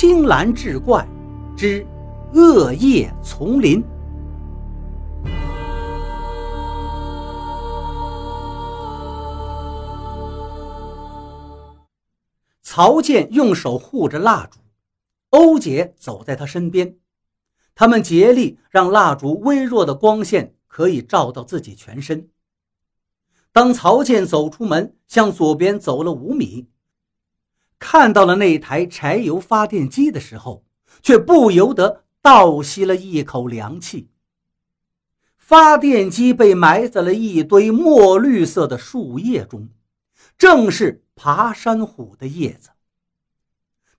青蓝志怪之恶夜丛林。曹健用手护着蜡烛，欧姐走在他身边，他们竭力让蜡烛微弱的光线可以照到自己全身。当曹健走出门，向左边走了五米。看到了那台柴油发电机的时候，却不由得倒吸了一口凉气。发电机被埋在了一堆墨绿色的树叶中，正是爬山虎的叶子。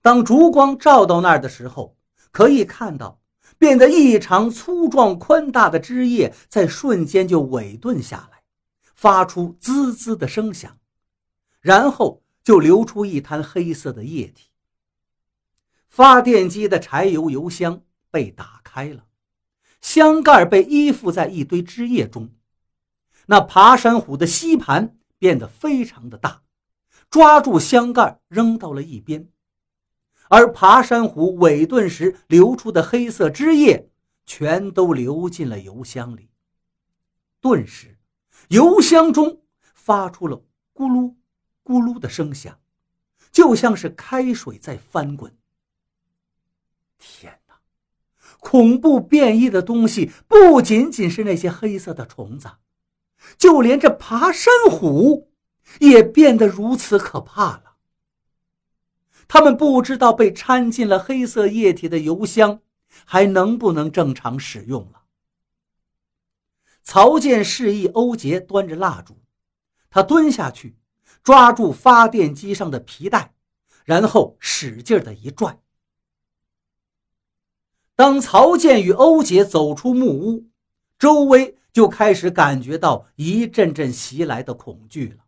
当烛光照到那儿的时候，可以看到变得异常粗壮宽大的枝叶在瞬间就萎顿下来，发出滋滋的声响，然后。就流出一滩黑色的液体。发电机的柴油油箱被打开了，箱盖被依附在一堆汁液中。那爬山虎的吸盘变得非常的大，抓住箱盖扔到了一边，而爬山虎尾顿时流出的黑色汁液全都流进了油箱里。顿时，油箱中发出了咕噜。咕噜的声响，就像是开水在翻滚。天哪！恐怖变异的东西不仅仅是那些黑色的虫子，就连这爬山虎也变得如此可怕了。他们不知道被掺进了黑色液体的油箱还能不能正常使用了。曹健示意欧杰端着蜡烛，他蹲下去。抓住发电机上的皮带，然后使劲的一拽。当曹健与欧杰走出木屋，周薇就开始感觉到一阵阵袭来的恐惧了。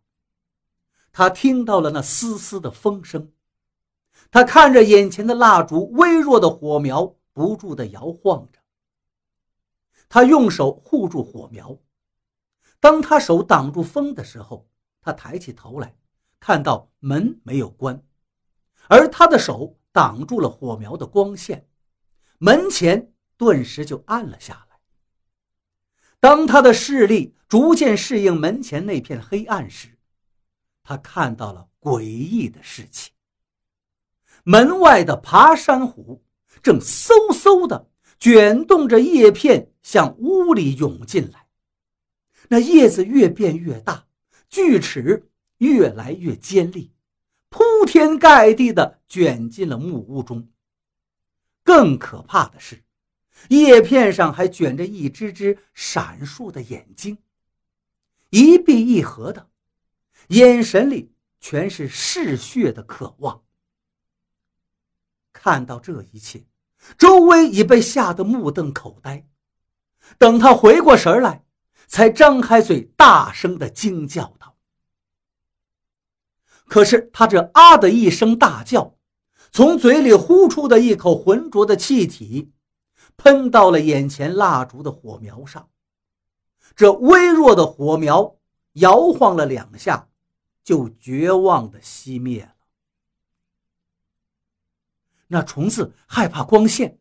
他听到了那丝丝的风声，他看着眼前的蜡烛，微弱的火苗不住的摇晃着。他用手护住火苗，当他手挡住风的时候。他抬起头来，看到门没有关，而他的手挡住了火苗的光线，门前顿时就暗了下来。当他的视力逐渐适应门前那片黑暗时，他看到了诡异的事情：门外的爬山虎正嗖嗖地卷动着叶片向屋里涌进来，那叶子越变越大。锯齿越来越尖利，铺天盖地地卷进了木屋中。更可怕的是，叶片上还卷着一只只闪烁的眼睛，一闭一合的，眼神里全是嗜血的渴望。看到这一切，周威已被吓得目瞪口呆。等他回过神来，才张开嘴，大声的惊叫道：“可是他这啊的一声大叫，从嘴里呼出的一口浑浊的气体，喷到了眼前蜡烛的火苗上。这微弱的火苗摇晃了两下，就绝望的熄灭了。那虫子害怕光线。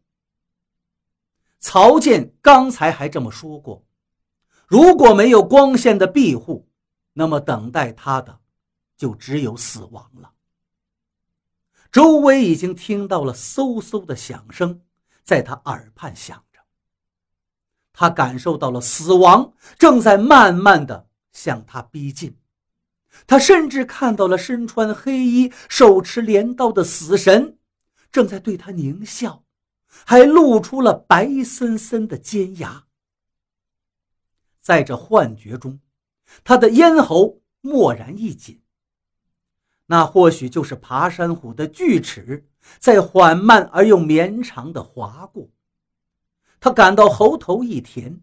曹健刚才还这么说过。如果没有光线的庇护，那么等待他的就只有死亡了。周围已经听到了嗖嗖的响声，在他耳畔响着。他感受到了死亡正在慢慢的向他逼近，他甚至看到了身穿黑衣、手持镰刀的死神正在对他狞笑，还露出了白森森的尖牙。在这幻觉中，他的咽喉蓦然一紧。那或许就是爬山虎的锯齿在缓慢而又绵长的划过。他感到喉头一甜，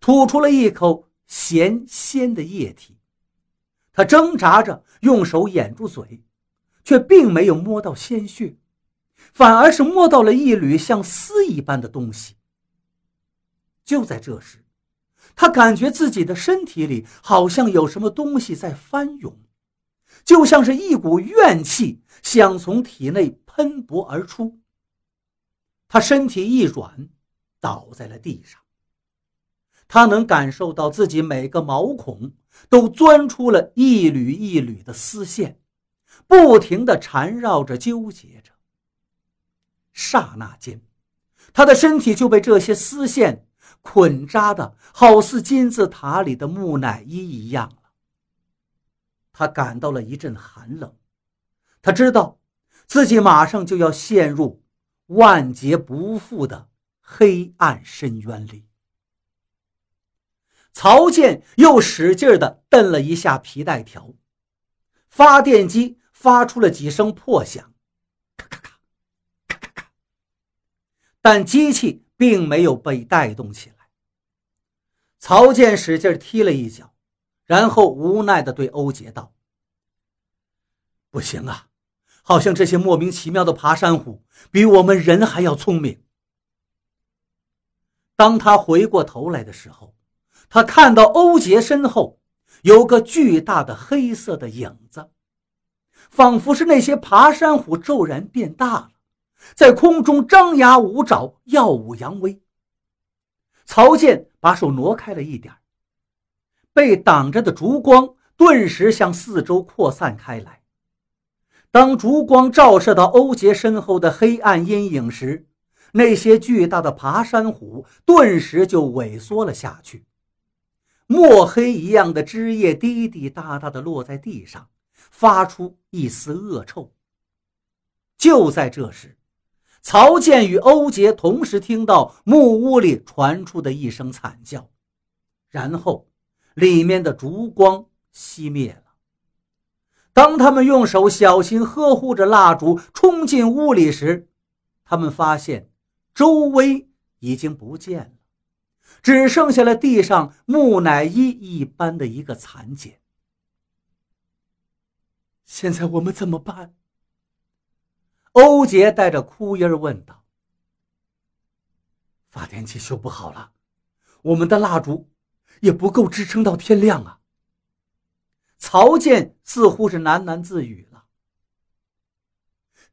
吐出了一口咸鲜的液体。他挣扎着用手掩住嘴，却并没有摸到鲜血，反而是摸到了一缕像丝一般的东西。就在这时。他感觉自己的身体里好像有什么东西在翻涌，就像是一股怨气想从体内喷薄而出，他身体一软，倒在了地上。他能感受到自己每个毛孔都钻出了一缕一缕的丝线，不停地缠绕着、纠结着。刹那间，他的身体就被这些丝线捆扎的好似金字塔里的木乃伊一样了。他感到了一阵寒冷，他知道自己马上就要陷入万劫不复的黑暗深渊里。曹健又使劲地蹬了一下皮带条，发电机发出了几声破响，咔咔咔，咔咔咔。但机器并没有被带动起来。曹健使劲踢了一脚，然后无奈地对欧杰道：“不行啊，好像这些莫名其妙的爬山虎比我们人还要聪明。”当他回过头来的时候。他看到欧杰身后有个巨大的黑色的影子，仿佛是那些爬山虎骤然变大了，在空中张牙舞爪、耀武扬威。曹健把手挪开了一点，被挡着的烛光顿时向四周扩散开来。当烛光照射到欧杰身后的黑暗阴影时，那些巨大的爬山虎顿时就萎缩了下去。墨黑一样的汁液滴滴答答地落在地上，发出一丝恶臭。就在这时，曹健与欧杰同时听到木屋里传出的一声惨叫，然后里面的烛光熄灭了。当他们用手小心呵护着蜡烛冲进屋里时，他们发现周围已经不见了。只剩下了地上木乃伊一般的一个残茧。现在我们怎么办？欧杰带着哭音问道。发电机修不好了，我们的蜡烛也不够支撑到天亮啊。曹健似乎是喃喃自语了。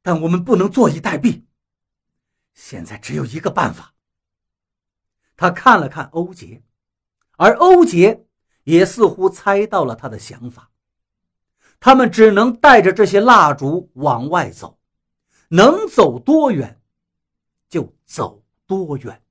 但我们不能坐以待毙，现在只有一个办法。他看了看欧杰，而欧杰也似乎猜到了他的想法。他们只能带着这些蜡烛往外走，能走多远就走多远。